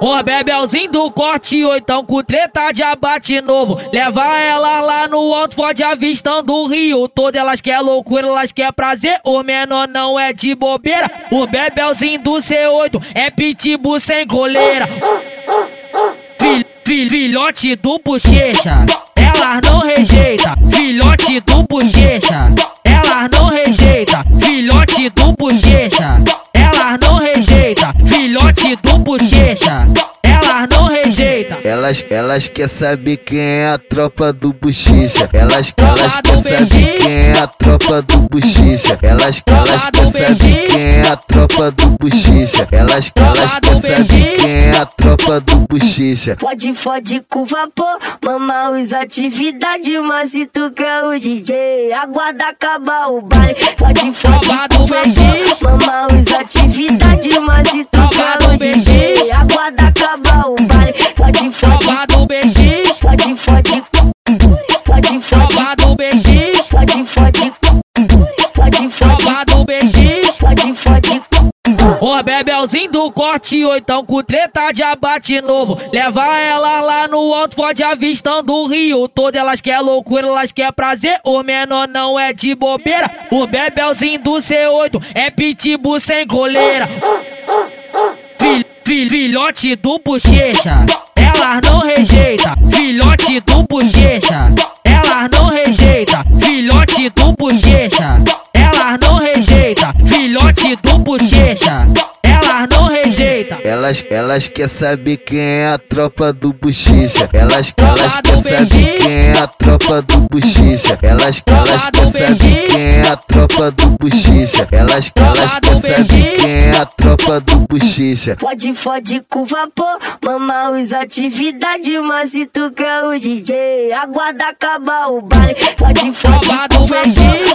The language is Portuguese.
O Bebelzinho do corte, ou então com treta de abate novo. Leva ela lá no alto, fode avistando o rio todo. Elas quer loucura, elas quer prazer. O menor não é de bobeira. O Bebelzinho do C8 é pitbull sem coleira. Fil, fil, filhote do bochecha, elas não rejeita. Filhote do bochecha, elas não rejeita. Filhote do bochecha, elas não rejeita. Filhote do bochecha. Elas, elas quer saber quem é a tropa do bochicha. Elas, elas quer saber quem é a tropa do bochicha. Elas, elas quer saber quem é a tropa do bochicha. Elas, elas quer saber quem é a tropa do bochicha. Fode, fode com vapor, mama usa atividade, mas se tu quer o DJ, aguarda acabar o baile. Fode, fode com vapor, mama usa atividade, mas se tu O Bebelzinho do corte, ou então com treta de abate novo. Leva ela lá no alto, fode avistando o rio todo. Elas quer loucura, elas quer prazer. O menor não é de bobeira. O Bebelzinho do C8 é pitbull sem coleira. Fil, fil, filhote do bochecha, elas não rejeita. Filhote do bochecha, Elas, elas quer saber quem é a tropa do bochicha. Elas, elas quer saber quem é a tropa do bochicha. Elas, elas quer saber quem é a tropa do bochicha. Elas, elas quer saber quem é a tropa do bochicha. Fode, fode com vapor, mama usa atividade, mas se tu quer o DJ, aguarda acabar o baile. Fode, fode com do vapor,